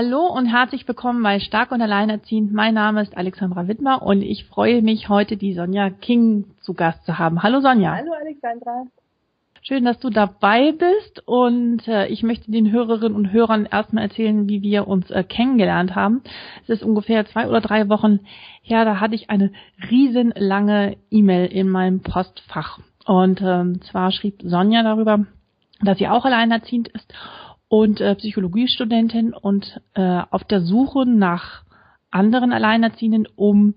Hallo und herzlich willkommen bei Stark und Alleinerziehend. Mein Name ist Alexandra Wittmer und ich freue mich, heute die Sonja King zu Gast zu haben. Hallo Sonja. Hallo Alexandra. Schön, dass du dabei bist und äh, ich möchte den Hörerinnen und Hörern erstmal erzählen, wie wir uns äh, kennengelernt haben. Es ist ungefähr zwei oder drei Wochen her, da hatte ich eine riesenlange E-Mail in meinem Postfach. Und ähm, zwar schrieb Sonja darüber, dass sie auch alleinerziehend ist und äh, Psychologiestudentin und äh, auf der Suche nach anderen Alleinerziehenden, um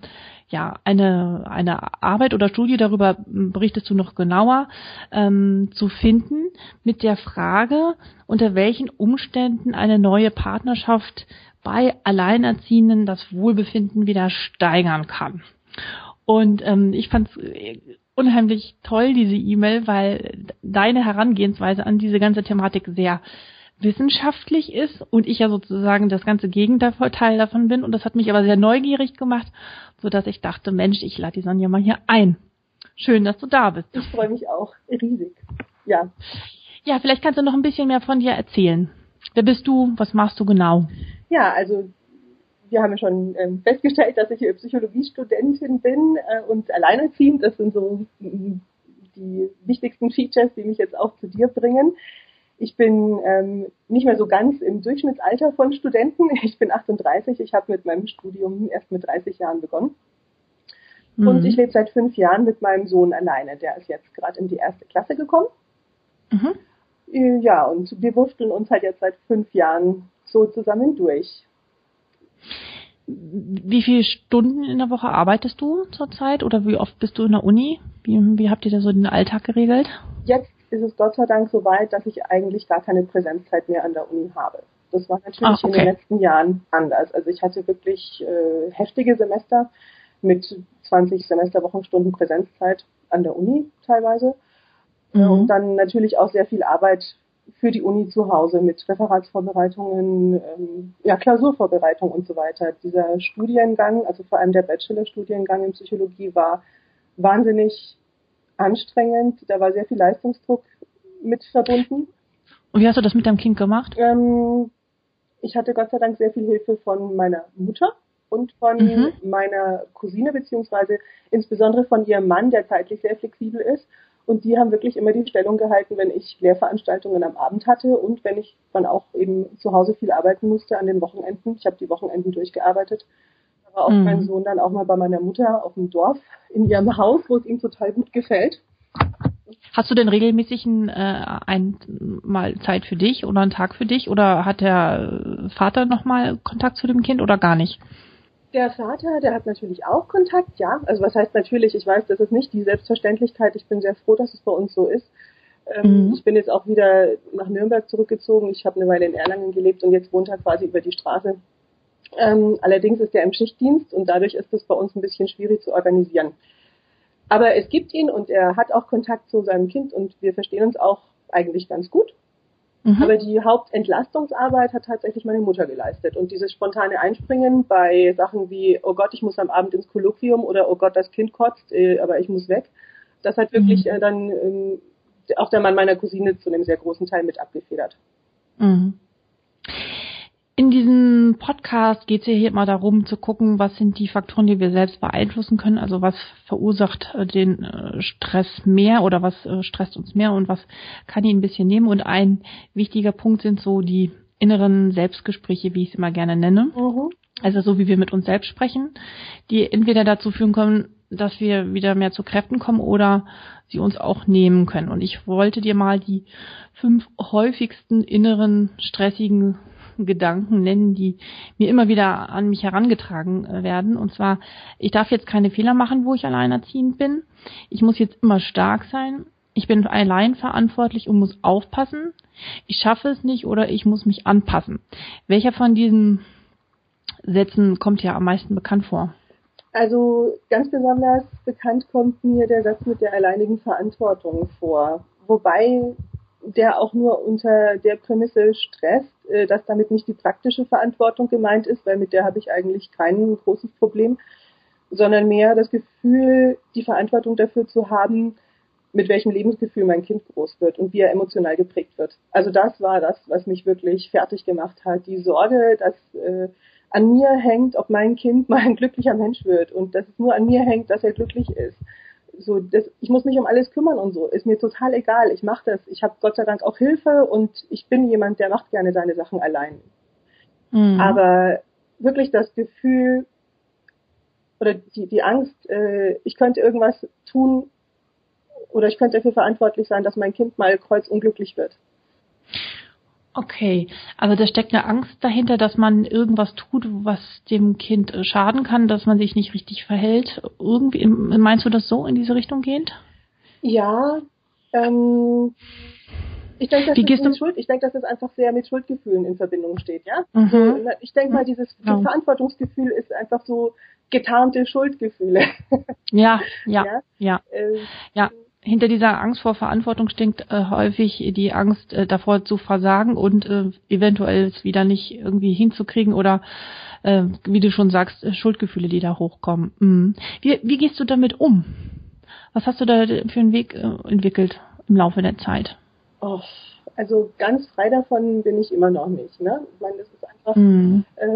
ja eine eine Arbeit oder Studie darüber hm, berichtest du noch genauer ähm, zu finden mit der Frage unter welchen Umständen eine neue Partnerschaft bei Alleinerziehenden das Wohlbefinden wieder steigern kann. Und ähm, ich fand es äh, unheimlich toll diese E-Mail, weil deine Herangehensweise an diese ganze Thematik sehr wissenschaftlich ist und ich ja sozusagen das ganze Gegenteil davon bin. Und das hat mich aber sehr neugierig gemacht, so dass ich dachte, Mensch, ich lade die Sonja mal hier ein. Schön, dass du da bist. Ich freue mich auch riesig. Ja. Ja, vielleicht kannst du noch ein bisschen mehr von dir erzählen. Wer bist du? Was machst du genau? Ja, also wir haben ja schon ähm, festgestellt, dass ich Psychologiestudentin bin äh, und alleinerziehend. Das sind so die wichtigsten Features, die mich jetzt auch zu dir bringen. Ich bin ähm, nicht mehr so ganz im Durchschnittsalter von Studenten. Ich bin 38. Ich habe mit meinem Studium erst mit 30 Jahren begonnen. Mhm. Und ich lebe seit fünf Jahren mit meinem Sohn alleine. Der ist jetzt gerade in die erste Klasse gekommen. Mhm. Äh, ja, und wir wurfteln uns halt jetzt seit fünf Jahren so zusammen durch. Wie viele Stunden in der Woche arbeitest du zurzeit oder wie oft bist du in der Uni? Wie, wie habt ihr da so den Alltag geregelt? Jetzt ist es Gott sei Dank so weit, dass ich eigentlich gar keine Präsenzzeit mehr an der Uni habe. Das war natürlich ah, okay. in den letzten Jahren anders. Also ich hatte wirklich äh, heftige Semester mit 20 Semesterwochenstunden Präsenzzeit an der Uni teilweise. Mhm. Und dann natürlich auch sehr viel Arbeit für die Uni zu Hause mit Referatsvorbereitungen, ähm, ja, Klausurvorbereitung und so weiter. Dieser Studiengang, also vor allem der Bachelorstudiengang in Psychologie, war wahnsinnig anstrengend. Da war sehr viel Leistungsdruck mit verbunden. Und wie hast du das mit deinem Kind gemacht? Ähm, ich hatte Gott sei Dank sehr viel Hilfe von meiner Mutter und von mhm. meiner Cousine, beziehungsweise insbesondere von ihrem Mann, der zeitlich sehr flexibel ist. Und die haben wirklich immer die Stellung gehalten, wenn ich Lehrveranstaltungen am Abend hatte und wenn ich dann auch eben zu Hause viel arbeiten musste an den Wochenenden. Ich habe die Wochenenden durchgearbeitet war auch mhm. mein Sohn dann auch mal bei meiner Mutter auf dem Dorf in ihrem Haus, wo es ihm total gut gefällt. Hast du denn regelmäßig ein, äh, ein mal Zeit für dich oder einen Tag für dich oder hat der Vater nochmal Kontakt zu dem Kind oder gar nicht? Der Vater, der hat natürlich auch Kontakt, ja. Also was heißt natürlich, ich weiß, das ist nicht die Selbstverständlichkeit. Ich bin sehr froh, dass es bei uns so ist. Ähm, mhm. Ich bin jetzt auch wieder nach Nürnberg zurückgezogen. Ich habe eine Weile in Erlangen gelebt und jetzt wohnt er quasi über die Straße ähm, allerdings ist er im Schichtdienst und dadurch ist es bei uns ein bisschen schwierig zu organisieren. Aber es gibt ihn und er hat auch Kontakt zu seinem Kind und wir verstehen uns auch eigentlich ganz gut. Mhm. Aber die Hauptentlastungsarbeit hat tatsächlich meine Mutter geleistet. Und dieses spontane Einspringen bei Sachen wie, oh Gott, ich muss am Abend ins Kolloquium oder oh Gott, das Kind kotzt, äh, aber ich muss weg, das hat wirklich mhm. äh, dann ähm, auch der Mann meiner Cousine zu einem sehr großen Teil mit abgefedert. Mhm. In diesem Podcast geht es ja hier immer darum zu gucken, was sind die Faktoren, die wir selbst beeinflussen können. Also was verursacht äh, den äh, Stress mehr oder was äh, stresst uns mehr und was kann ihn ein bisschen nehmen. Und ein wichtiger Punkt sind so die inneren Selbstgespräche, wie ich es immer gerne nenne. Mhm. Also so wie wir mit uns selbst sprechen, die entweder dazu führen können, dass wir wieder mehr zu Kräften kommen oder sie uns auch nehmen können. Und ich wollte dir mal die fünf häufigsten inneren stressigen Gedanken nennen, die mir immer wieder an mich herangetragen äh, werden. Und zwar, ich darf jetzt keine Fehler machen, wo ich alleinerziehend bin. Ich muss jetzt immer stark sein. ich bin allein verantwortlich und muss aufpassen, ich schaffe es nicht oder ich muss mich anpassen. Welcher von diesen Sätzen kommt ja am meisten bekannt vor? Also ganz besonders bekannt kommt mir der Satz mit der alleinigen Verantwortung vor. Wobei der auch nur unter der Prämisse stresst, äh, dass damit nicht die praktische Verantwortung gemeint ist, weil mit der habe ich eigentlich kein großes Problem, sondern mehr das Gefühl, die Verantwortung dafür zu haben, mit welchem Lebensgefühl mein Kind groß wird und wie er emotional geprägt wird. Also das war das, was mich wirklich fertig gemacht hat. Die Sorge, dass äh, an mir hängt, ob mein Kind mal ein glücklicher Mensch wird und dass es nur an mir hängt, dass er glücklich ist. So, das, ich muss mich um alles kümmern und so. Ist mir total egal. Ich mache das. Ich habe Gott sei Dank auch Hilfe und ich bin jemand, der macht gerne seine Sachen allein. Mhm. Aber wirklich das Gefühl oder die, die Angst, äh, ich könnte irgendwas tun oder ich könnte dafür verantwortlich sein, dass mein Kind mal kreuzunglücklich wird. Okay, also da steckt eine Angst dahinter, dass man irgendwas tut, was dem Kind äh, schaden kann, dass man sich nicht richtig verhält. Irgendwie meinst du das so in diese Richtung gehend? Ja, ähm, ich denke, dass Wie das mit Schuld, ich denke, dass das einfach sehr mit Schuldgefühlen in Verbindung steht, ja. Mhm. So, ich denke mal, dieses genau. Verantwortungsgefühl ist einfach so getarnte Schuldgefühle. Ja, ja, ja, ja. Äh, ja hinter dieser Angst vor Verantwortung stinkt äh, häufig die Angst äh, davor zu versagen und äh, eventuell es wieder nicht irgendwie hinzukriegen oder äh, wie du schon sagst, äh, Schuldgefühle, die da hochkommen. Mhm. Wie, wie gehst du damit um? Was hast du da für einen Weg äh, entwickelt im Laufe der Zeit? Oh, also ganz frei davon bin ich immer noch nicht. Ne? Ich meine, das ist einfach, mhm. äh,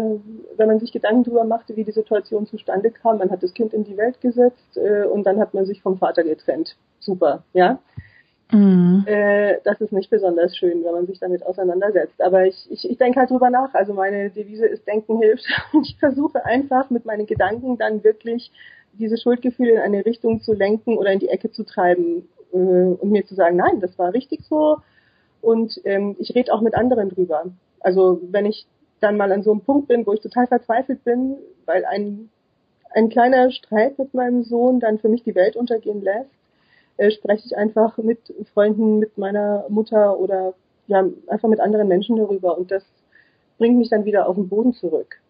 wenn man sich Gedanken darüber machte, wie die Situation zustande kam, man hat das Kind in die Welt gesetzt äh, und dann hat man sich vom Vater getrennt super, ja. Mhm. Äh, das ist nicht besonders schön, wenn man sich damit auseinandersetzt. Aber ich, ich, ich denke halt drüber nach. Also meine Devise ist Denken hilft. ich versuche einfach mit meinen Gedanken dann wirklich diese Schuldgefühle in eine Richtung zu lenken oder in die Ecke zu treiben äh, und mir zu sagen, nein, das war richtig so. Und ähm, ich rede auch mit anderen drüber. Also wenn ich dann mal an so einem Punkt bin, wo ich total verzweifelt bin, weil ein, ein kleiner Streit mit meinem Sohn dann für mich die Welt untergehen lässt, äh, spreche ich einfach mit Freunden, mit meiner Mutter oder ja, einfach mit anderen Menschen darüber und das bringt mich dann wieder auf den Boden zurück.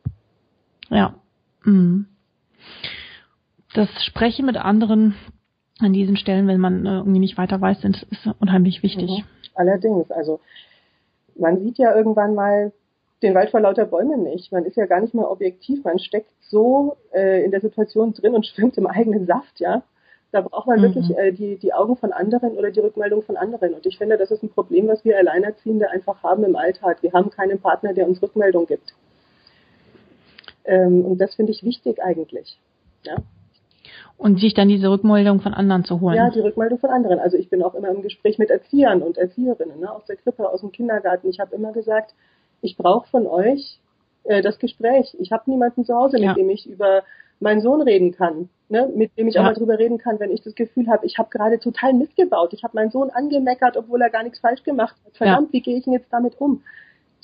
Ja. Mhm. Das Sprechen mit anderen an diesen Stellen, wenn man äh, irgendwie nicht weiter weiß, ist, ist unheimlich wichtig. Mhm. Allerdings, also man sieht ja irgendwann mal den Wald vor lauter Bäumen nicht. Man ist ja gar nicht mehr objektiv. Man steckt so äh, in der Situation drin und schwimmt im eigenen Saft, ja. Da braucht man mhm. wirklich äh, die, die Augen von anderen oder die Rückmeldung von anderen. Und ich finde, das ist ein Problem, was wir Alleinerziehende einfach haben im Alltag. Wir haben keinen Partner, der uns Rückmeldung gibt. Ähm, und das finde ich wichtig eigentlich. Ja. Und sich dann diese Rückmeldung von anderen zu holen. Ja, die Rückmeldung von anderen. Also ich bin auch immer im Gespräch mit Erziehern und Erzieherinnen ne, aus der Krippe, aus dem Kindergarten. Ich habe immer gesagt, ich brauche von euch äh, das Gespräch. Ich habe niemanden zu Hause, mit dem ich über meinen Sohn reden kann, ne, mit dem ich ja. auch mal drüber reden kann, wenn ich das Gefühl habe, ich habe gerade total missgebaut. Ich habe meinen Sohn angemeckert, obwohl er gar nichts falsch gemacht hat. Verdammt, ja. wie gehe ich denn jetzt damit um?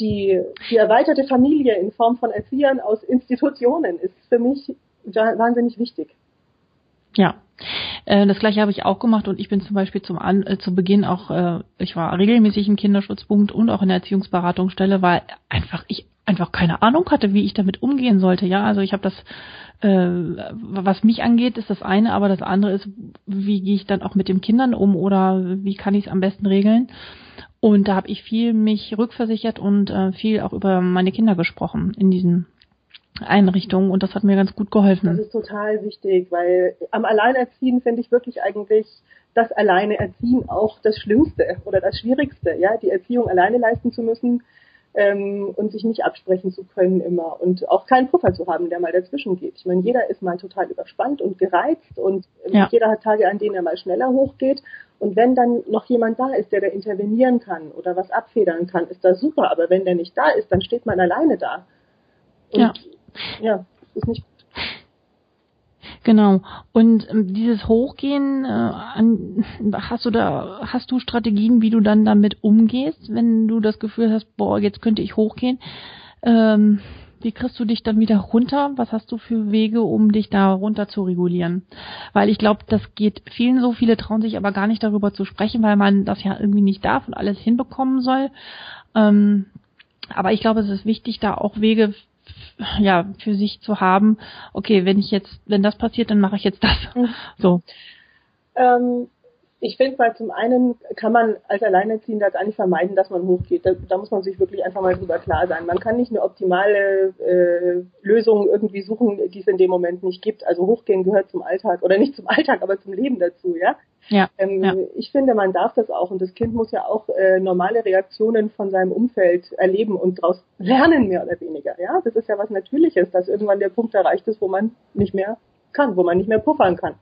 Die, die erweiterte Familie in Form von Erziehern aus Institutionen ist für mich wahnsinnig wichtig. Ja, äh, das gleiche habe ich auch gemacht und ich bin zum Beispiel zum An äh, zu Beginn auch, äh, ich war regelmäßig im Kinderschutzpunkt und auch in der Erziehungsberatungsstelle, weil einfach ich einfach keine Ahnung hatte, wie ich damit umgehen sollte. Ja, also ich habe das äh, was mich angeht, ist das eine, aber das andere ist, wie gehe ich dann auch mit den Kindern um oder wie kann ich es am besten regeln? Und da habe ich viel mich rückversichert und äh, viel auch über meine Kinder gesprochen in diesen Einrichtungen und das hat mir ganz gut geholfen. Das ist total wichtig, weil am Alleinerziehen finde ich wirklich eigentlich das alleine Erziehen auch das Schlimmste oder das Schwierigste, ja, die Erziehung alleine leisten zu müssen, ähm, und sich nicht absprechen zu können immer und auch keinen Puffer zu haben, der mal dazwischen geht. Ich meine, jeder ist mal total überspannt und gereizt und ähm, ja. jeder hat Tage, an denen er mal schneller hochgeht. Und wenn dann noch jemand da ist, der da intervenieren kann oder was abfedern kann, ist das super. Aber wenn der nicht da ist, dann steht man alleine da. Und ja, ja ist nicht Genau. Und ähm, dieses Hochgehen, äh, an, hast du da, hast du Strategien, wie du dann damit umgehst, wenn du das Gefühl hast, boah, jetzt könnte ich hochgehen? Ähm, wie kriegst du dich dann wieder runter? Was hast du für Wege, um dich da runter zu regulieren? Weil ich glaube, das geht vielen so, viele trauen sich aber gar nicht darüber zu sprechen, weil man das ja irgendwie nicht darf und alles hinbekommen soll. Ähm, aber ich glaube, es ist wichtig, da auch Wege ja für sich zu haben. Okay, wenn ich jetzt, wenn das passiert, dann mache ich jetzt das. Mhm. So. Ähm, ich finde mal, zum einen kann man als Alleinerziehender gar nicht vermeiden, dass man hochgeht. Da, da, muss man sich wirklich einfach mal drüber klar sein. Man kann nicht eine optimale äh, Lösung irgendwie suchen, die es in dem Moment nicht gibt. Also hochgehen gehört zum Alltag oder nicht zum Alltag, aber zum Leben dazu, ja. Ja, ähm, ja. Ich finde, man darf das auch und das Kind muss ja auch äh, normale Reaktionen von seinem Umfeld erleben und daraus lernen, mehr oder weniger. Ja, das ist ja was Natürliches, dass irgendwann der Punkt erreicht ist, wo man nicht mehr kann, wo man nicht mehr puffern kann.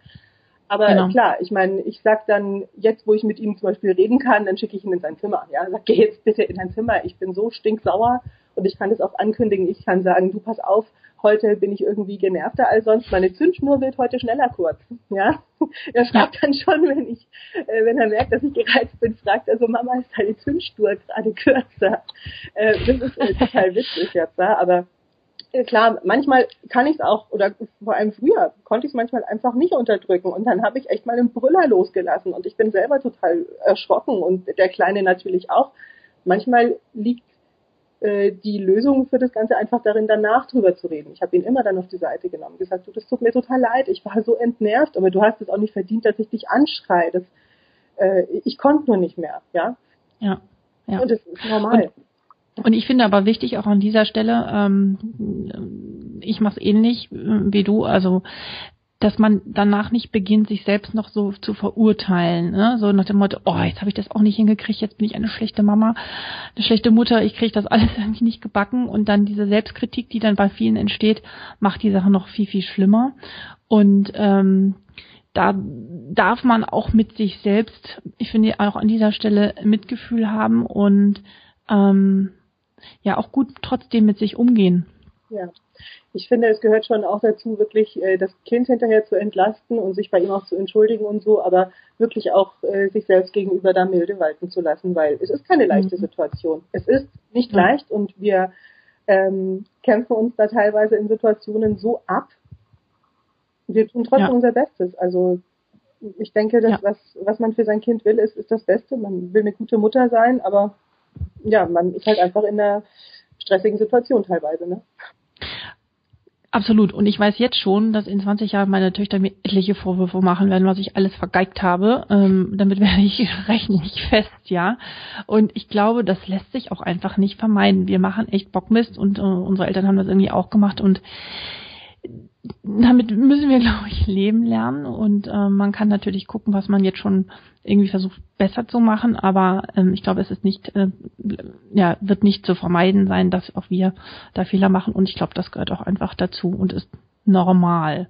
Aber genau. klar, ich meine, ich sag dann, jetzt wo ich mit ihm zum Beispiel reden kann, dann schicke ich ihn in sein Zimmer. Ja, sag, geh jetzt bitte in dein Zimmer. Ich bin so stinksauer und ich kann das auch ankündigen. Ich kann sagen, du pass auf, heute bin ich irgendwie genervter als sonst. Meine Zündschnur wird heute schneller kurz. Ja, er fragt dann schon, wenn ich, äh, wenn er merkt, dass ich gereizt bin, fragt er so, Mama, ist deine Zündschnur gerade kürzer? Äh, das ist äh, total witzig jetzt, ja, aber klar, manchmal kann ich es auch, oder vor allem früher konnte ich es manchmal einfach nicht unterdrücken und dann habe ich echt mal einen Brüller losgelassen und ich bin selber total erschrocken und der Kleine natürlich auch. Manchmal liegt äh, die Lösung für das Ganze einfach darin, danach drüber zu reden. Ich habe ihn immer dann auf die Seite genommen, gesagt, du, das tut mir total leid, ich war so entnervt, aber du hast es auch nicht verdient, dass ich dich anschreie. Das, äh, ich konnte nur nicht mehr, ja. Ja. ja. Und das ist normal. Und und ich finde aber wichtig auch an dieser Stelle, ähm, ich mache es ähnlich äh, wie du, also dass man danach nicht beginnt, sich selbst noch so zu verurteilen. Ne? So nach dem Motto, oh, jetzt habe ich das auch nicht hingekriegt, jetzt bin ich eine schlechte Mama, eine schlechte Mutter, ich kriege das alles irgendwie nicht gebacken. Und dann diese Selbstkritik, die dann bei vielen entsteht, macht die Sache noch viel, viel schlimmer. Und ähm, da darf man auch mit sich selbst, ich finde auch an dieser Stelle Mitgefühl haben und ähm, ja auch gut trotzdem mit sich umgehen. Ja. Ich finde, es gehört schon auch dazu, wirklich äh, das Kind hinterher zu entlasten und sich bei ihm auch zu entschuldigen und so, aber wirklich auch äh, sich selbst gegenüber da milde walten zu lassen, weil es ist keine leichte mhm. Situation. Es ist nicht ja. leicht und wir ähm, kämpfen uns da teilweise in Situationen so ab. Wir tun trotzdem ja. unser Bestes. Also ich denke, dass ja. was, was man für sein Kind will, ist, ist das Beste. Man will eine gute Mutter sein, aber ja, man ist halt einfach in einer stressigen Situation teilweise, ne? Absolut. Und ich weiß jetzt schon, dass in 20 Jahren meine Töchter mir etliche Vorwürfe machen werden, was ich alles vergeigt habe. Ähm, damit werde ich rechne ich fest, ja. Und ich glaube, das lässt sich auch einfach nicht vermeiden. Wir machen echt Bockmist und äh, unsere Eltern haben das irgendwie auch gemacht und damit müssen wir, glaube ich, leben lernen und äh, man kann natürlich gucken, was man jetzt schon irgendwie versucht besser zu machen, aber ähm, ich glaube, es ist nicht, äh, ja, wird nicht zu vermeiden sein, dass auch wir da Fehler machen und ich glaube, das gehört auch einfach dazu und ist normal.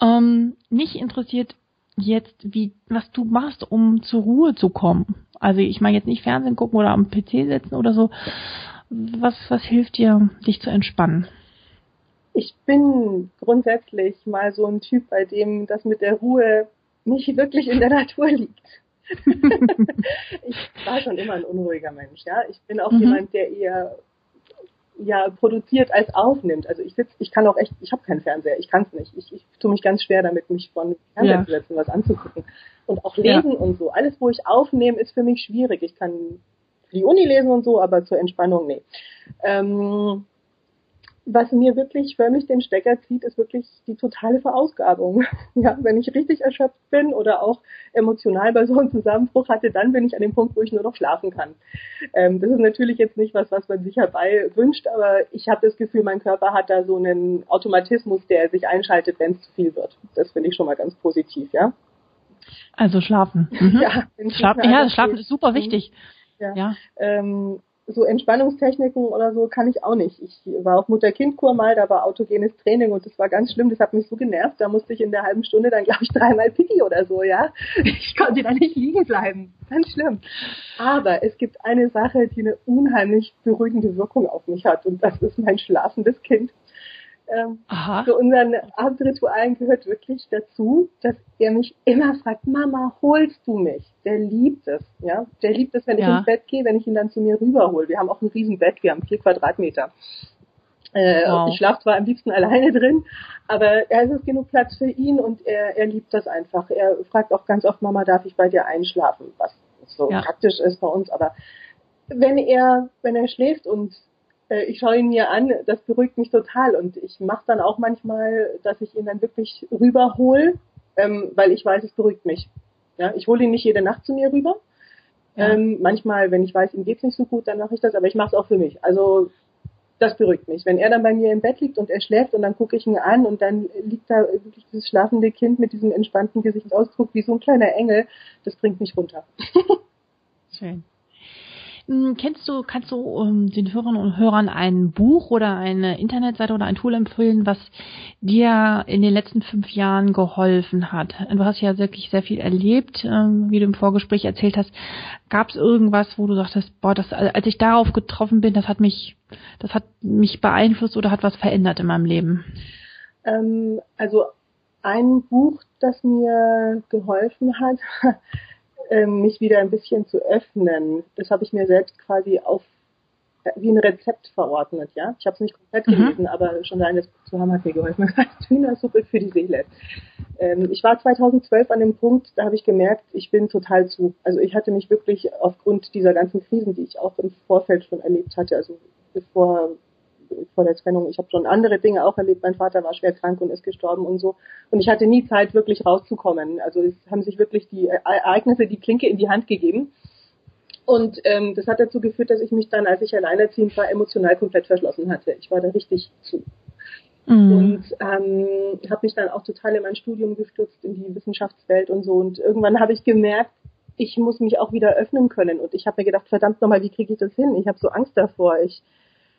Ähm, mich interessiert jetzt, wie, was du machst, um zur Ruhe zu kommen. Also ich meine jetzt nicht Fernsehen gucken oder am PC sitzen oder so. Was, was hilft dir, dich zu entspannen? Ich bin grundsätzlich mal so ein Typ, bei dem das mit der Ruhe nicht wirklich in der Natur liegt. ich war schon immer ein unruhiger Mensch, ja. Ich bin auch mhm. jemand, der eher ja produziert als aufnimmt. Also ich sitze, ich kann auch echt, ich habe keinen Fernseher, ich kann es nicht. Ich, ich tue mich ganz schwer damit, mich von Fernseher ja. zu setzen, was anzugucken. Und auch lesen ja. und so. Alles, wo ich aufnehme, ist für mich schwierig. Ich kann für die Uni lesen und so, aber zur Entspannung nee. Ähm, was mir wirklich förmlich den Stecker zieht, ist wirklich die totale Verausgabung. Ja, wenn ich richtig erschöpft bin oder auch emotional bei so einem Zusammenbruch hatte, dann bin ich an dem Punkt, wo ich nur noch schlafen kann. Ähm, das ist natürlich jetzt nicht was, was man sich herbei wünscht, aber ich habe das Gefühl, mein Körper hat da so einen Automatismus, der sich einschaltet, wenn es zu viel wird. Das finde ich schon mal ganz positiv, ja. Also schlafen. Mhm. Ja, schlafen, ja, schlafen ist super wichtig. Ja. ja. Ähm, so Entspannungstechniken oder so kann ich auch nicht. Ich war auf Mutter-Kind-Kur mal, da war autogenes Training und das war ganz schlimm, das hat mich so genervt, da musste ich in der halben Stunde dann, glaube ich, dreimal Pipi oder so, ja. Ich konnte da nicht liegen bleiben. Ganz schlimm. Aber es gibt eine Sache, die eine unheimlich beruhigende Wirkung auf mich hat und das ist mein schlafendes Kind. Ähm, zu unseren Abendritualen gehört wirklich dazu, dass er mich immer fragt, Mama, holst du mich? Der liebt es, ja. Der liebt es, wenn ja. ich ins Bett gehe, wenn ich ihn dann zu mir rüberhole. Wir haben auch ein riesen Bett, wir haben vier Quadratmeter. Äh, wow. Ich schlafe zwar am liebsten alleine drin, aber er ist genug Platz für ihn und er, er liebt das einfach. Er fragt auch ganz oft, Mama, darf ich bei dir einschlafen? Was so ja. praktisch ist bei uns, aber wenn er, wenn er schläft und äh, ich schaue ihn mir an, das beruhigt mich total und ich mache dann auch manchmal, dass ich ihn dann wirklich rüberhole, ähm, weil ich weiß, es beruhigt mich. Ja, ich hole ihn nicht jede Nacht zu mir rüber. Ja. Ähm, manchmal, wenn ich weiß, ihm geht's nicht so gut, dann mache ich das, aber ich mache es auch für mich. Also das beruhigt mich. Wenn er dann bei mir im Bett liegt und er schläft und dann gucke ich ihn an und dann liegt da wirklich dieses schlafende Kind mit diesem entspannten Gesichtsausdruck wie so ein kleiner Engel, das bringt mich runter. Schön. Hm, kennst du, kannst du ähm, den Hörern und Hörern ein Buch oder eine Internetseite oder ein Tool empfehlen, was dir in den letzten fünf Jahren geholfen hat? Du hast ja wirklich sehr viel erlebt, ähm, wie du im Vorgespräch erzählt hast. Gab es irgendwas, wo du sagtest, boah, das, als ich darauf getroffen bin, das hat mich, das hat mich beeinflusst oder hat was verändert in meinem Leben? Ähm, also ein Buch, das mir geholfen hat, mich wieder ein bisschen zu öffnen. Das habe ich mir selbst quasi auf äh, wie ein Rezept verordnet, ja. Ich habe es nicht komplett mhm. gelesen, aber schon allein das zu haben hat mir geholfen. Hühnersuppe für die Seele. Ähm, ich war 2012 an dem Punkt, da habe ich gemerkt, ich bin total zu. Also ich hatte mich wirklich aufgrund dieser ganzen Krisen, die ich auch im Vorfeld schon erlebt hatte, also bevor vor der Trennung. Ich habe schon andere Dinge auch erlebt. Mein Vater war schwer krank und ist gestorben und so. Und ich hatte nie Zeit, wirklich rauszukommen. Also es haben sich wirklich die Ereignisse die Klinke in die Hand gegeben. Und ähm, das hat dazu geführt, dass ich mich dann, als ich alleinerziehend war, emotional komplett verschlossen hatte. Ich war da richtig zu. Mhm. Und ähm, habe mich dann auch total in mein Studium gestürzt, in die Wissenschaftswelt und so. Und irgendwann habe ich gemerkt, ich muss mich auch wieder öffnen können. Und ich habe mir gedacht, verdammt nochmal, wie kriege ich das hin? Ich habe so Angst davor. Ich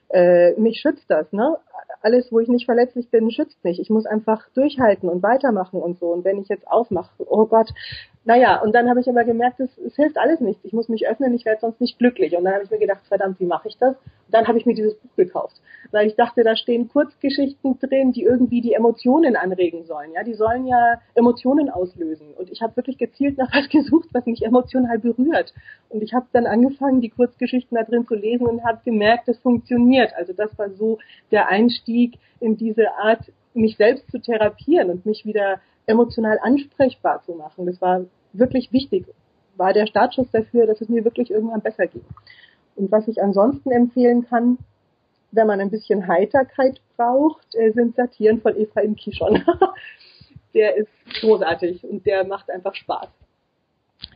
äh, mich schützt das, ne? Alles, wo ich nicht verletzlich bin, schützt mich. Ich muss einfach durchhalten und weitermachen und so. Und wenn ich jetzt aufmache, oh Gott, naja, und dann habe ich aber gemerkt, es, es hilft alles nichts. Ich muss mich öffnen, ich werde sonst nicht glücklich. Und dann habe ich mir gedacht, verdammt, wie mache ich das? Und dann habe ich mir dieses Buch gekauft, weil ich dachte, da stehen Kurzgeschichten drin, die irgendwie die Emotionen anregen sollen. Ja, die sollen ja Emotionen auslösen. Und ich habe wirklich gezielt nach was gesucht, was mich emotional berührt. Und ich habe dann angefangen, die Kurzgeschichten da drin zu lesen und habe gemerkt, das funktioniert. Also das war so der Einstieg in diese Art, mich selbst zu therapieren und mich wieder emotional ansprechbar zu machen. Das war wirklich wichtig, war der Startschuss dafür, dass es mir wirklich irgendwann besser ging. Und was ich ansonsten empfehlen kann, wenn man ein bisschen Heiterkeit braucht, äh, sind Satiren von Ephraim Kishon. der ist großartig und der macht einfach Spaß.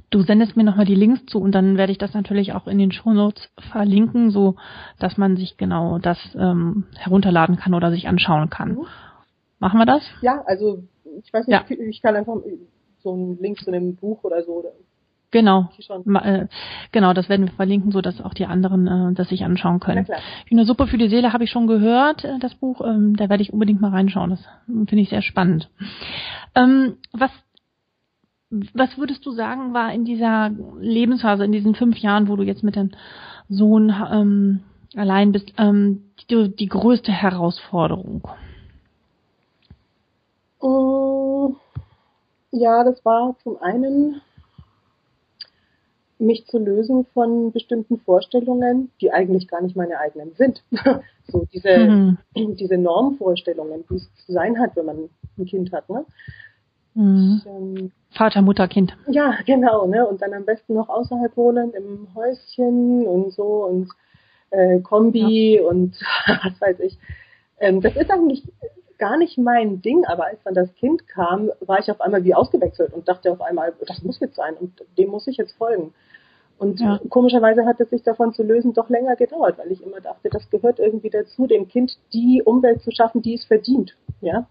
Du sendest mir nochmal die Links zu und dann werde ich das natürlich auch in den Shownotes verlinken, so dass man sich genau das ähm, herunterladen kann oder sich anschauen kann. Mhm. Machen wir das? Ja, also ich weiß nicht, ja. ich kann einfach so einen Link zu einem Buch oder so. Genau. Äh, genau, das werden wir verlinken, so dass auch die anderen äh, das sich anschauen können. Eine Suppe für die Seele habe ich schon gehört, äh, das Buch. Ähm, da werde ich unbedingt mal reinschauen. Das finde ich sehr spannend. Ähm, was was würdest du sagen, war in dieser Lebensphase, in diesen fünf Jahren, wo du jetzt mit deinem Sohn ähm, allein bist, ähm, die, die größte Herausforderung? Oh, ja, das war zum einen mich zu lösen von bestimmten Vorstellungen, die eigentlich gar nicht meine eigenen sind. so diese, mhm. diese Normvorstellungen, wie es zu sein hat, wenn man ein Kind hat. Ne? Mhm. Ich, ähm, Vater, Mutter, Kind. Ja, genau. Ne? Und dann am besten noch außerhalb wohnen, im Häuschen und so und äh, Kombi ja. und was weiß ich. Ähm, das ist eigentlich gar nicht mein Ding, aber als dann das Kind kam, war ich auf einmal wie ausgewechselt und dachte auf einmal, das muss jetzt sein und dem muss ich jetzt folgen. Und ja. komischerweise hat es sich davon zu lösen doch länger gedauert, weil ich immer dachte, das gehört irgendwie dazu, dem Kind die Umwelt zu schaffen, die es verdient. Ja.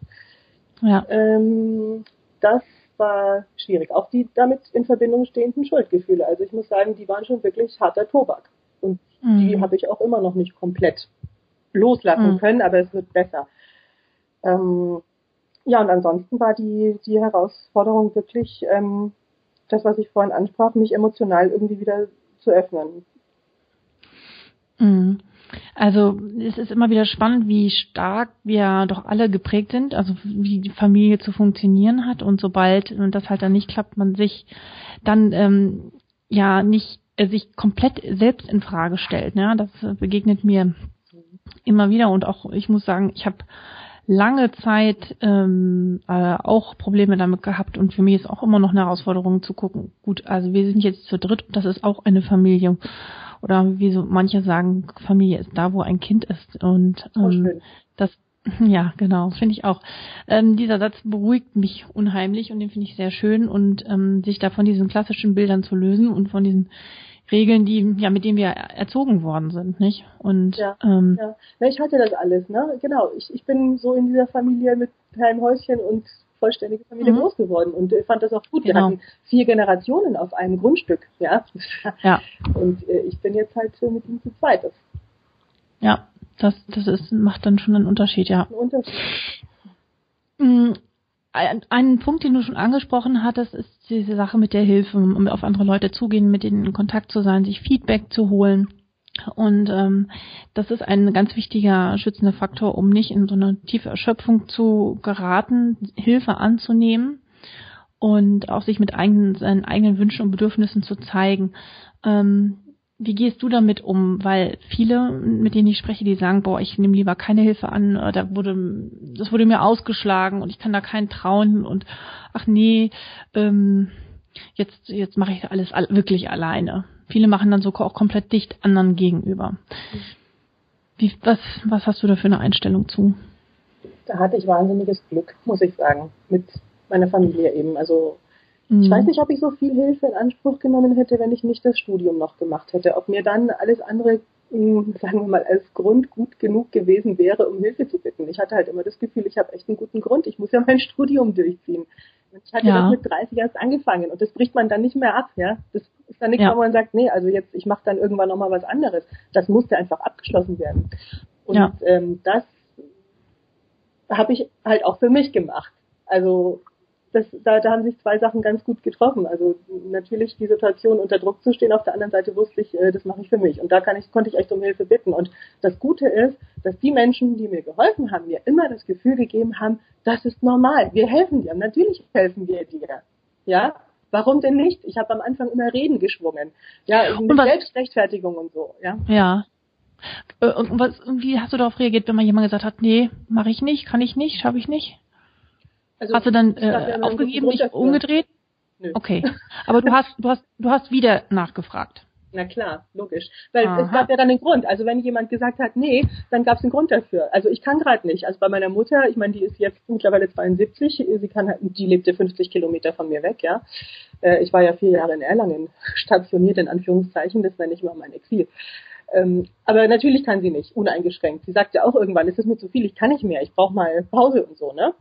ja. Ähm, das war schwierig. Auch die damit in Verbindung stehenden Schuldgefühle. Also ich muss sagen, die waren schon wirklich harter Tobak. Und mhm. die habe ich auch immer noch nicht komplett loslassen mhm. können, aber es wird besser. Ähm, ja, und ansonsten war die, die Herausforderung wirklich, ähm, das, was ich vorhin ansprach, mich emotional irgendwie wieder zu öffnen. Mhm. Also es ist immer wieder spannend, wie stark wir doch alle geprägt sind, also wie die Familie zu funktionieren hat und sobald das halt dann nicht klappt, man sich dann ähm, ja nicht äh, sich komplett selbst in Frage stellt. Ne? Das begegnet mir immer wieder und auch ich muss sagen, ich habe lange Zeit ähm, äh, auch Probleme damit gehabt und für mich ist auch immer noch eine Herausforderung zu gucken. Gut, also wir sind jetzt zu dritt und das ist auch eine Familie. Oder wie so manche sagen, Familie ist da, wo ein Kind ist. Und ähm, das ja, genau, finde ich auch. Ähm, dieser Satz beruhigt mich unheimlich und den finde ich sehr schön und ähm, sich da von diesen klassischen Bildern zu lösen und von diesen Regeln, die ja mit denen wir erzogen worden sind, nicht? Und ja, ähm, ja. ja ich hatte das alles, ne? Genau. Ich, ich bin so in dieser Familie mit kleinem Häuschen und vollständige Familie mhm. groß geworden und äh, fand das auch gut. Genau. Wir hatten vier Generationen auf einem Grundstück, ja. ja. Und äh, ich bin jetzt halt mit ihm zu zweit. Das ja, das, das ist, macht dann schon einen Unterschied, ja. Ein Unterschied. Mm, ein, Punkt, den du schon angesprochen hattest, ist diese Sache mit der Hilfe, um auf andere Leute zugehen, mit denen in Kontakt zu sein, sich Feedback zu holen. Und ähm, das ist ein ganz wichtiger schützender Faktor, um nicht in so eine tiefe Erschöpfung zu geraten, Hilfe anzunehmen und auch sich mit eigenen, seinen eigenen Wünschen und Bedürfnissen zu zeigen. Ähm, wie gehst du damit um? Weil viele, mit denen ich spreche, die sagen, boah, ich nehme lieber keine Hilfe an, da wurde, das wurde mir ausgeschlagen und ich kann da keinen trauen und ach nee, ähm, jetzt, jetzt mache ich alles wirklich alleine. Viele machen dann so auch komplett dicht anderen gegenüber. Wie, was, was hast du da für eine Einstellung zu? Da hatte ich wahnsinniges Glück, muss ich sagen, mit meiner Familie eben. Also ich weiß mhm. nicht, ob ich so viel Hilfe in Anspruch genommen hätte, wenn ich nicht das Studium noch gemacht hätte. Ob mir dann alles andere, hm, sagen wir mal, als Grund gut genug gewesen wäre, um Hilfe zu bitten. Ich hatte halt immer das Gefühl, ich habe echt einen guten Grund. Ich muss ja mein Studium durchziehen. Ich hatte ja. das mit 30 erst angefangen und das bricht man dann nicht mehr ab, ja. Das ist dann nichts, ja. wo man sagt, nee, also jetzt, ich mache dann irgendwann nochmal was anderes. Das musste einfach abgeschlossen werden. Und ja. ähm, das habe ich halt auch für mich gemacht. Also das, da, da haben sich zwei Sachen ganz gut getroffen. Also natürlich die Situation unter Druck zu stehen, auf der anderen Seite wusste ich, äh, das mache ich für mich. Und da kann ich, konnte ich echt um Hilfe bitten. Und das Gute ist, dass die Menschen, die mir geholfen haben, mir immer das Gefühl gegeben haben, das ist normal. Wir helfen dir. Natürlich helfen wir dir. Ja, Warum denn nicht? Ich habe am Anfang immer Reden geschwungen. Ja, mit was, Selbstrechtfertigung und so, ja. Ja. Äh, und was, wie hast du darauf reagiert, wenn mal jemand gesagt hat, nee, mache ich nicht, kann ich nicht, schaffe ich nicht? Also, hast du dann äh, aufgegeben, dich umgedreht? Nö. Okay. Aber du hast, du hast, du hast wieder nachgefragt. Na klar, logisch. Weil Aha. es gab ja dann einen Grund. Also wenn jemand gesagt hat, nee, dann gab es einen Grund dafür. Also ich kann gerade nicht. Also bei meiner Mutter, ich meine, die ist jetzt mittlerweile 72, sie kann halt, die lebte 50 Kilometer von mir weg, ja. Äh, ich war ja vier Jahre in Erlangen stationiert, in Anführungszeichen, das nenne ich mal mein Exil. Ähm, aber natürlich kann sie nicht, uneingeschränkt. Sie sagt ja auch irgendwann, es ist mir zu viel, ich kann nicht mehr, ich brauche mal Pause und so, ne?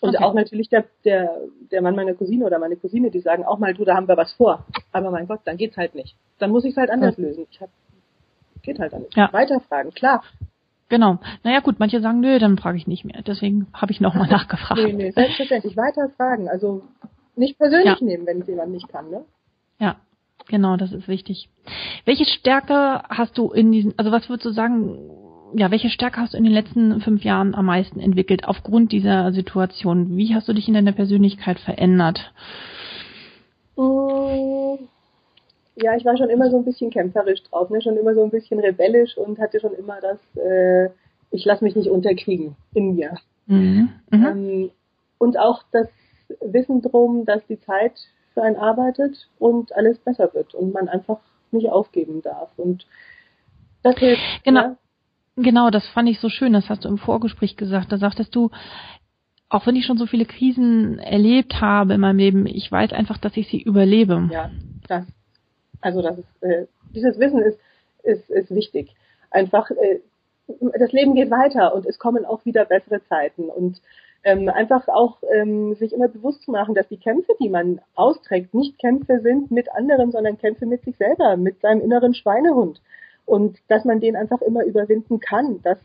Und okay. auch natürlich der, der, der Mann meiner Cousine oder meine Cousine, die sagen auch mal, du, da haben wir was vor. Aber mein Gott, dann geht's halt nicht. Dann muss ich es halt anders ja. lösen. Ich hab, geht halt nicht. Ja. Weiterfragen, klar. Genau. Naja gut, manche sagen, nö, dann frage ich nicht mehr. Deswegen habe ich nochmal nachgefragt. nee, nee, selbstverständlich. Weiterfragen. Also nicht persönlich ja. nehmen, wenn es jemand nicht kann, ne? Ja, genau, das ist wichtig. Welche Stärke hast du in diesen, also was würdest du sagen, ja, welche Stärke hast du in den letzten fünf Jahren am meisten entwickelt aufgrund dieser Situation? Wie hast du dich in deiner Persönlichkeit verändert? Mm, ja, ich war schon immer so ein bisschen kämpferisch drauf, ne? schon immer so ein bisschen rebellisch und hatte schon immer das, äh, ich lasse mich nicht unterkriegen in mir. Mhm. Mhm. Ähm, und auch das Wissen drum, dass die Zeit für einen arbeitet und alles besser wird und man einfach nicht aufgeben darf. Und das hilft. Genau. Ja, Genau, das fand ich so schön, das hast du im Vorgespräch gesagt. Da sagtest du, auch wenn ich schon so viele Krisen erlebt habe in meinem Leben, ich weiß einfach, dass ich sie überlebe. Ja, das, also das ist, äh, dieses Wissen ist, ist, ist wichtig. Einfach, äh, das Leben geht weiter und es kommen auch wieder bessere Zeiten und ähm, einfach auch ähm, sich immer bewusst zu machen, dass die Kämpfe, die man austrägt, nicht Kämpfe sind mit anderen, sondern Kämpfe mit sich selber, mit seinem inneren Schweinehund und dass man den einfach immer überwinden kann. Das,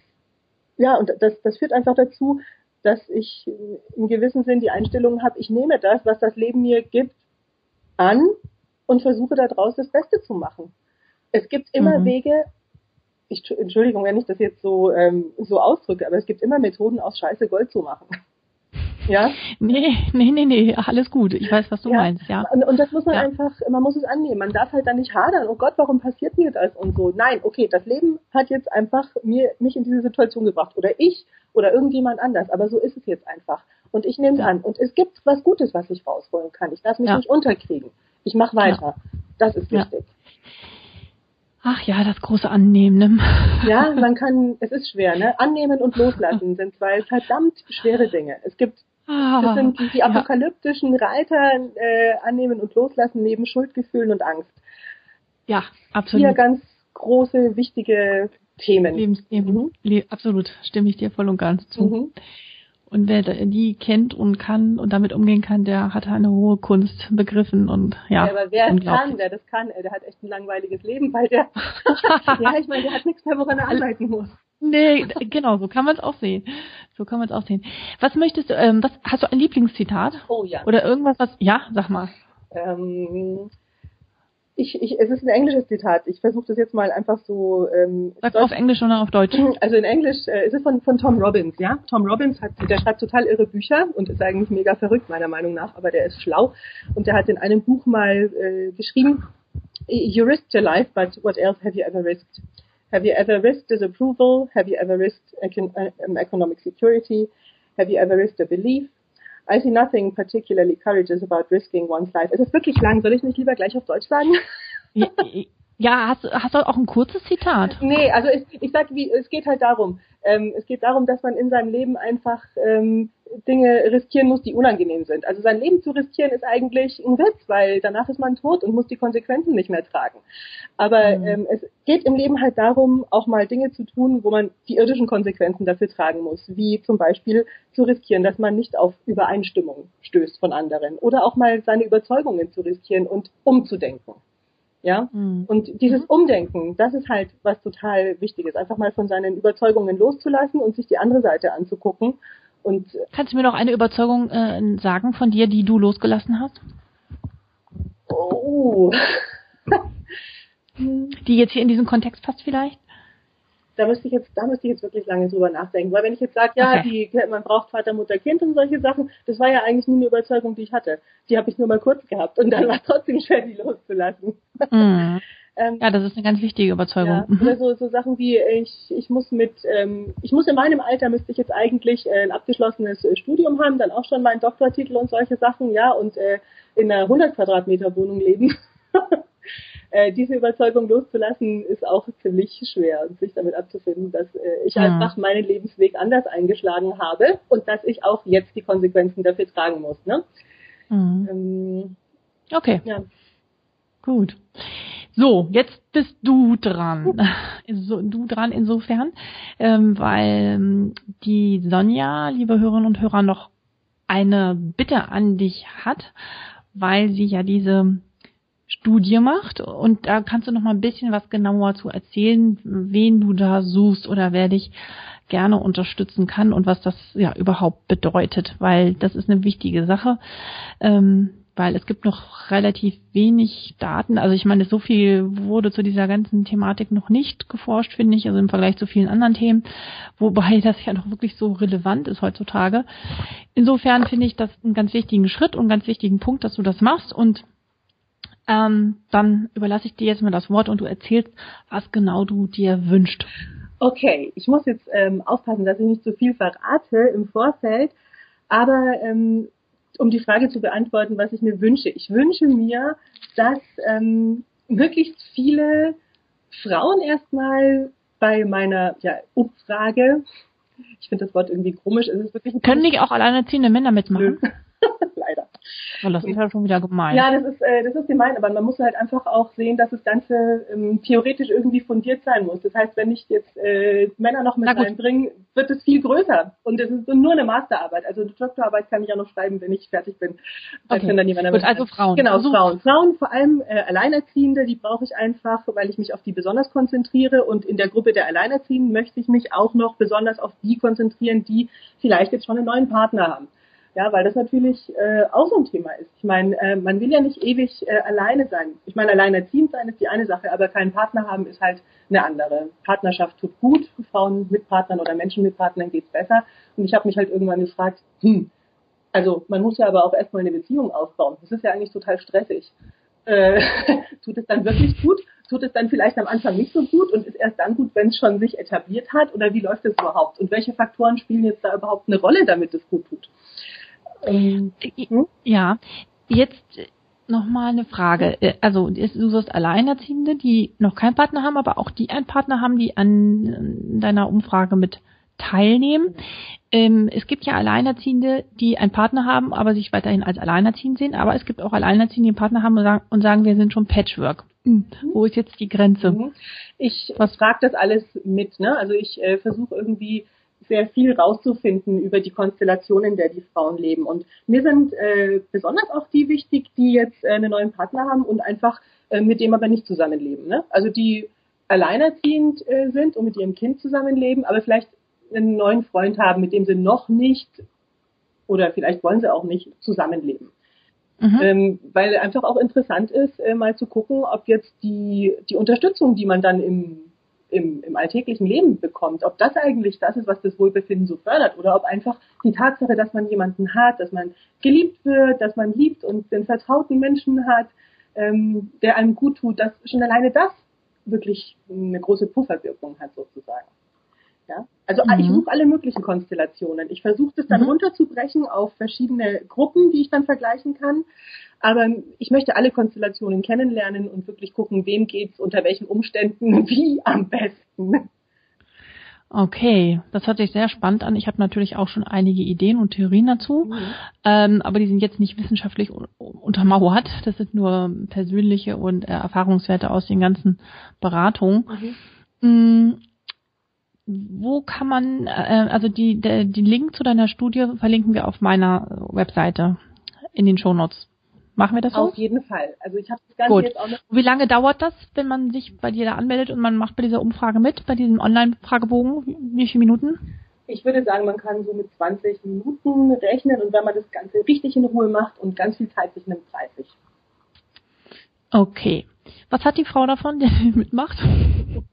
ja, und das, das führt einfach dazu, dass ich im gewissen Sinn die Einstellung habe, ich nehme das, was das Leben mir gibt, an und versuche daraus das Beste zu machen. Es gibt immer mhm. Wege, ich, Entschuldigung, wenn ich das jetzt so, ähm, so ausdrücke, aber es gibt immer Methoden, aus Scheiße Gold zu machen. Ja? Nee, nee, nee, nee, alles gut. Ich weiß, was du ja. meinst, ja. Und, und das muss man ja. einfach, man muss es annehmen. Man darf halt dann nicht hadern. Oh Gott, warum passiert mir das und so. Nein, okay, das Leben hat jetzt einfach mir, mich in diese Situation gebracht. Oder ich oder irgendjemand anders. Aber so ist es jetzt einfach. Und ich nehme es ja. an. Und es gibt was Gutes, was ich rausholen kann. Ich darf mich nicht unterkriegen. Ich mache weiter. Das ist wichtig. Ach ja, das große Annehmen. Ne? Ja, man kann, es ist schwer, ne? Annehmen und loslassen sind zwei verdammt schwere Dinge. Es gibt, das sind die, die apokalyptischen. Reiter, äh, annehmen und loslassen neben Schuldgefühlen und Angst. Ja, absolut. Vier ganz große, wichtige Themen. Lebensthemen. Mhm. Le absolut, stimme ich dir voll und ganz zu. Mhm. Und wer die kennt und kann und damit umgehen kann, der hat eine hohe Kunst begriffen und ja. ja aber wer es kann, wer das kann, der hat echt ein langweiliges Leben, weil der, ja, ich meine, der hat nichts mehr, woran er arbeiten muss. Nee, genau, so kann man es auch sehen. So kann man es auch sehen. Was möchtest du, ähm, was, hast du ein Lieblingszitat? Oh ja. Oder irgendwas, was, ja, sag mal. Ähm, ich, ich, es ist ein englisches Zitat. Ich versuche das jetzt mal einfach so. Ähm, Sag auf Englisch oder auf Deutsch? Also in Englisch äh, ist es von, von Tom Robbins, ja. Tom Robbins hat, der schreibt total irre Bücher und ist eigentlich mega verrückt meiner Meinung nach, aber der ist schlau und der hat in einem Buch mal äh, geschrieben: You risked your life, but what else have you ever risked? Have you ever risked disapproval? Have you ever risked econ um, economic security? Have you ever risked a belief? I see nothing particularly courageous about risking one's life. Es wirklich lang. Soll ich nicht lieber gleich auf Deutsch sagen? Ja, hast, hast du auch ein kurzes Zitat? Nee, also ich, ich sag, wie, es geht halt darum. Ähm, es geht darum, dass man in seinem Leben einfach ähm, Dinge riskieren muss, die unangenehm sind. Also sein Leben zu riskieren ist eigentlich ein Witz, weil danach ist man tot und muss die Konsequenzen nicht mehr tragen. Aber mhm. ähm, es geht im Leben halt darum, auch mal Dinge zu tun, wo man die irdischen Konsequenzen dafür tragen muss, wie zum Beispiel zu riskieren, dass man nicht auf Übereinstimmung stößt von anderen oder auch mal seine Überzeugungen zu riskieren und umzudenken. Ja, mhm. und dieses Umdenken, das ist halt was total Wichtiges, einfach mal von seinen Überzeugungen loszulassen und sich die andere Seite anzugucken und Kannst du mir noch eine Überzeugung äh, sagen von dir, die du losgelassen hast? Oh. die jetzt hier in diesen Kontext passt vielleicht? Da müsste ich jetzt, da müsste ich jetzt wirklich lange drüber nachdenken. Weil wenn ich jetzt sage, ja, okay. die, man braucht Vater, Mutter, Kind und solche Sachen, das war ja eigentlich nur eine Überzeugung, die ich hatte. Die habe ich nur mal kurz gehabt und dann war es trotzdem schwer, die loszulassen. Mhm. Ähm, ja, das ist eine ganz wichtige Überzeugung. Ja, mhm. oder so, so Sachen wie ich, ich muss mit, ähm, ich muss in meinem Alter müsste ich jetzt eigentlich äh, ein abgeschlossenes äh, Studium haben, dann auch schon meinen Doktortitel und solche Sachen, ja, und äh, in einer 100 Quadratmeter Wohnung leben. äh, diese Überzeugung loszulassen ist auch ziemlich schwer und sich damit abzufinden, dass äh, ich mhm. einfach meinen Lebensweg anders eingeschlagen habe und dass ich auch jetzt die Konsequenzen dafür tragen muss. Ne? Mhm. Ähm, okay. Ja. Gut. So, jetzt bist du dran. So, du dran insofern, ähm, weil ähm, die Sonja, liebe Hörerinnen und Hörer, noch eine Bitte an dich hat, weil sie ja diese Studie macht und da kannst du noch mal ein bisschen was genauer zu erzählen, wen du da suchst oder wer dich gerne unterstützen kann und was das ja überhaupt bedeutet, weil das ist eine wichtige Sache. Ähm, weil es gibt noch relativ wenig Daten. Also ich meine, so viel wurde zu dieser ganzen Thematik noch nicht geforscht, finde ich, also im Vergleich zu vielen anderen Themen, wobei das ja noch wirklich so relevant ist heutzutage. Insofern finde ich das einen ganz wichtigen Schritt und einen ganz wichtigen Punkt, dass du das machst und ähm, dann überlasse ich dir jetzt mal das Wort und du erzählst, was genau du dir wünschst. Okay, ich muss jetzt ähm, aufpassen, dass ich nicht zu viel verrate im Vorfeld, aber ähm, um die Frage zu beantworten, was ich mir wünsche. Ich wünsche mir, dass ähm, möglichst viele Frauen erstmal bei meiner ja, Umfrage, ich finde das Wort irgendwie komisch, es ist wirklich Können nicht auch alleinerziehende Männer mitmachen? Leider. Und das ist halt schon wieder gemein. Ja, das ist, äh, das ist gemein, aber man muss halt einfach auch sehen, dass das Ganze ähm, theoretisch irgendwie fundiert sein muss. Das heißt, wenn ich jetzt äh, Männer noch mit reinbringe, wird es viel größer. Und es ist nur eine Masterarbeit. Also eine Doktorarbeit kann ich ja noch schreiben, wenn ich fertig bin. Okay. dann die Männer Gut, also Frauen. Genau, also Frauen. Frauen, vor allem äh, Alleinerziehende, die brauche ich einfach, weil ich mich auf die besonders konzentriere. Und in der Gruppe der Alleinerziehenden möchte ich mich auch noch besonders auf die konzentrieren, die vielleicht jetzt schon einen neuen Partner haben. Ja, weil das natürlich äh, auch so ein Thema ist. Ich meine, äh, man will ja nicht ewig äh, alleine sein. Ich meine, alleinerziehend sein ist die eine Sache, aber keinen Partner haben ist halt eine andere. Partnerschaft tut gut, Frauen mit Partnern oder Menschen mit Partnern geht's besser. Und ich habe mich halt irgendwann gefragt, hm, Also man muss ja aber auch erstmal eine Beziehung aufbauen. Das ist ja eigentlich total stressig. Äh, tut es dann wirklich gut? Tut es dann vielleicht am Anfang nicht so gut und ist erst dann gut, wenn es schon sich etabliert hat? Oder wie läuft es überhaupt? Und welche Faktoren spielen jetzt da überhaupt eine Rolle, damit es gut tut? Ähm, hm? Ja, jetzt nochmal eine Frage. Äh, also du sollst Alleinerziehende, die noch keinen Partner haben, aber auch die einen Partner haben, die an deiner Umfrage mit teilnehmen. Ähm, es gibt ja Alleinerziehende, die einen Partner haben, aber sich weiterhin als Alleinerziehend sehen. Aber es gibt auch Alleinerziehende, die einen Partner haben und sagen, und sagen wir sind schon Patchwork. Mhm. Wo ist jetzt die Grenze? Mhm. Ich frage das alles mit. Ne? Also ich äh, versuche irgendwie sehr viel rauszufinden über die Konstellation, in der die Frauen leben. Und mir sind äh, besonders auch die wichtig, die jetzt äh, einen neuen Partner haben und einfach äh, mit dem aber nicht zusammenleben. Ne? Also die alleinerziehend äh, sind und mit ihrem Kind zusammenleben, aber vielleicht einen neuen Freund haben, mit dem sie noch nicht oder vielleicht wollen sie auch nicht zusammenleben. Mhm. Ähm, weil einfach auch interessant ist, äh, mal zu gucken, ob jetzt die, die Unterstützung, die man dann im, im, im alltäglichen Leben bekommt, ob das eigentlich das ist, was das Wohlbefinden so fördert oder ob einfach die Tatsache, dass man jemanden hat, dass man geliebt wird, dass man liebt und den vertrauten Menschen hat, ähm, der einem gut tut, dass schon alleine das wirklich eine große Pufferwirkung hat sozusagen. Ja? Also mhm. ich suche alle möglichen Konstellationen. Ich versuche das dann mhm. runterzubrechen auf verschiedene Gruppen, die ich dann vergleichen kann. Aber ich möchte alle Konstellationen kennenlernen und wirklich gucken, wem geht's unter welchen Umständen wie am besten. Okay, das hört sich sehr spannend an. Ich habe natürlich auch schon einige Ideen und Theorien dazu, mhm. ähm, aber die sind jetzt nicht wissenschaftlich untermauert. Das sind nur persönliche und äh, Erfahrungswerte aus den ganzen Beratungen. Mhm. Wo kann man, äh, also die, der, die Link zu deiner Studie verlinken wir auf meiner Webseite in den Shownotes. Machen wir das so? Auf jeden Fall. Also ich habe das Ganze Gut. jetzt auch noch. Wie lange dauert das, wenn man sich bei dir da anmeldet und man macht bei dieser Umfrage mit, bei diesem Online-Fragebogen? Wie viele Minuten? Ich würde sagen, man kann so mit 20 Minuten rechnen und wenn man das Ganze richtig in Ruhe macht und ganz viel Zeit sich nimmt, 30. Okay. Was hat die Frau davon, die mitmacht?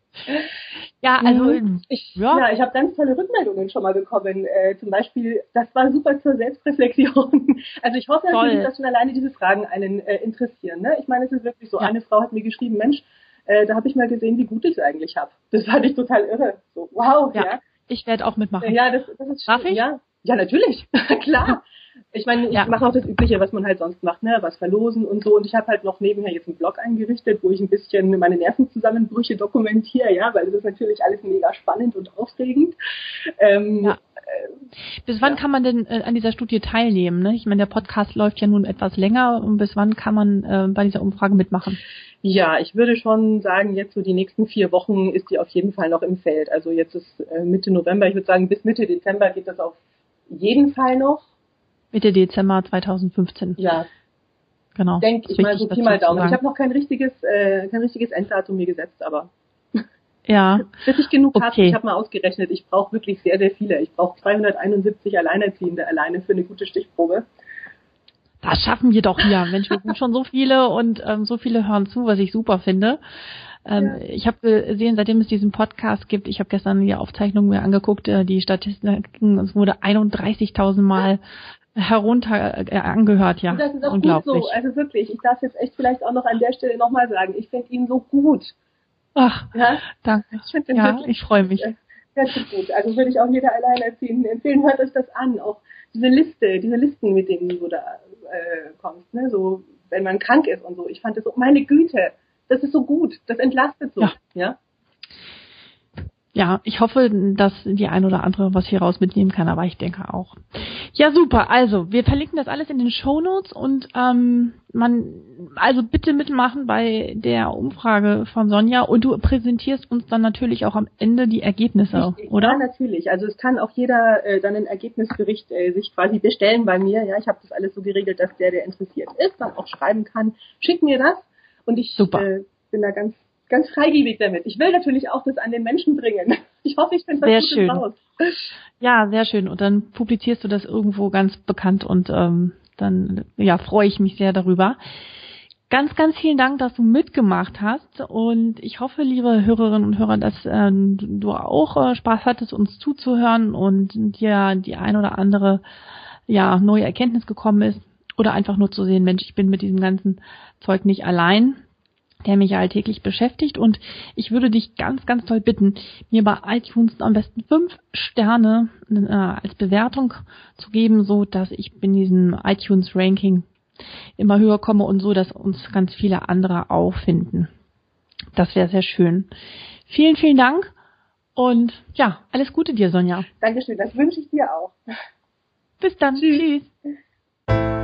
Ja, also mhm. ich, ja. ja ich habe ganz tolle Rückmeldungen schon mal bekommen. Äh, zum Beispiel, das war super zur Selbstreflexion. also ich hoffe Toll. natürlich, dass schon alleine diese Fragen einen äh, interessieren. Ne? Ich meine, es ist wirklich so. Ja. Eine Frau hat mir geschrieben, Mensch, äh, da habe ich mal gesehen, wie gut ich es eigentlich habe. Das fand ich total irre. So, wow, ja. ja. Ich werde auch mitmachen. Ja, das, das ist schön. Darf ich? Ja, ja natürlich. Klar. Ich meine, ich ja. mache auch das Übliche, was man halt sonst macht, ne, was verlosen und so. Und ich habe halt noch nebenher jetzt einen Blog eingerichtet, wo ich ein bisschen meine Nervenzusammenbrüche dokumentiere, ja, weil das ist natürlich alles mega spannend und aufregend. Ähm, ja. Äh, bis wann ja. kann man denn äh, an dieser Studie teilnehmen? Ne? Ich meine, der Podcast läuft ja nun etwas länger. Und bis wann kann man äh, bei dieser Umfrage mitmachen? Ja, ich würde schon sagen, jetzt so die nächsten vier Wochen ist die auf jeden Fall noch im Feld. Also jetzt ist äh, Mitte November. Ich würde sagen, bis Mitte Dezember geht das auf jeden Fall noch. Mitte Dezember 2015. Ja. Genau. Denk ich mal so Pi mal Daumen. Ich habe noch kein richtiges, äh, kein richtiges Enddatum mir gesetzt, aber ja. Bis ich genug okay. habe, ich habe mal ausgerechnet, ich brauche wirklich sehr, sehr viele. Ich brauche 271 Alleinerziehende alleine für eine gute Stichprobe. Das schaffen wir doch hier. Mensch, wir sind schon so viele und ähm, so viele hören zu, was ich super finde. Ähm, ja. Ich habe gesehen, seitdem es diesen Podcast gibt, ich habe gestern die Aufzeichnung mir angeguckt, äh, die Statistiken, es wurde 31.000 Mal herunter äh, angehört, ja. Und das ist auch Unglaublich. gut so. Also wirklich, ich darf jetzt echt vielleicht auch noch an der Stelle nochmal sagen, ich finde ihn so gut. Ach, ja? danke. Ich finde ja, wirklich, ich freue mich. Ganz gut. Also würde ich auch jeder Alleinerziehenden empfehlen, hört euch das an. Auch diese Liste, diese Listen, mit denen du da äh, kommst, ne? So, wenn man krank ist und so. Ich fand das so, meine Güte, das ist so gut, das entlastet so, ja. ja? Ja, ich hoffe, dass die ein oder andere was hier raus mitnehmen kann, aber ich denke auch. Ja, super. Also, wir verlinken das alles in den Show Notes und ähm, man, also bitte mitmachen bei der Umfrage von Sonja und du präsentierst uns dann natürlich auch am Ende die Ergebnisse, Richtig, oder? Ja, natürlich. Also es kann auch jeder äh, dann einen Ergebnisbericht äh, sich quasi bestellen bei mir. Ja, ich habe das alles so geregelt, dass der, der interessiert ist, dann auch schreiben kann. Schick mir das und ich äh, bin da ganz ganz freigebig damit. Ich will natürlich auch das an den Menschen bringen. Ich hoffe, ich finde was sehr schön. raus. Ja, sehr schön. Und dann publizierst du das irgendwo ganz bekannt und ähm, dann ja freue ich mich sehr darüber. Ganz, ganz vielen Dank, dass du mitgemacht hast und ich hoffe, liebe Hörerinnen und Hörer, dass äh, du auch äh, Spaß hattest, uns zuzuhören und dir die ein oder andere ja neue Erkenntnis gekommen ist oder einfach nur zu sehen, Mensch, ich bin mit diesem ganzen Zeug nicht allein der mich alltäglich beschäftigt. Und ich würde dich ganz, ganz toll bitten, mir bei iTunes am besten fünf Sterne äh, als Bewertung zu geben, so dass ich in diesem iTunes Ranking immer höher komme und so, dass uns ganz viele andere auch finden. Das wäre sehr schön. Vielen, vielen Dank und ja, alles Gute dir, Sonja. Dankeschön, das wünsche ich dir auch. Bis dann. Tschüss. Tschüss.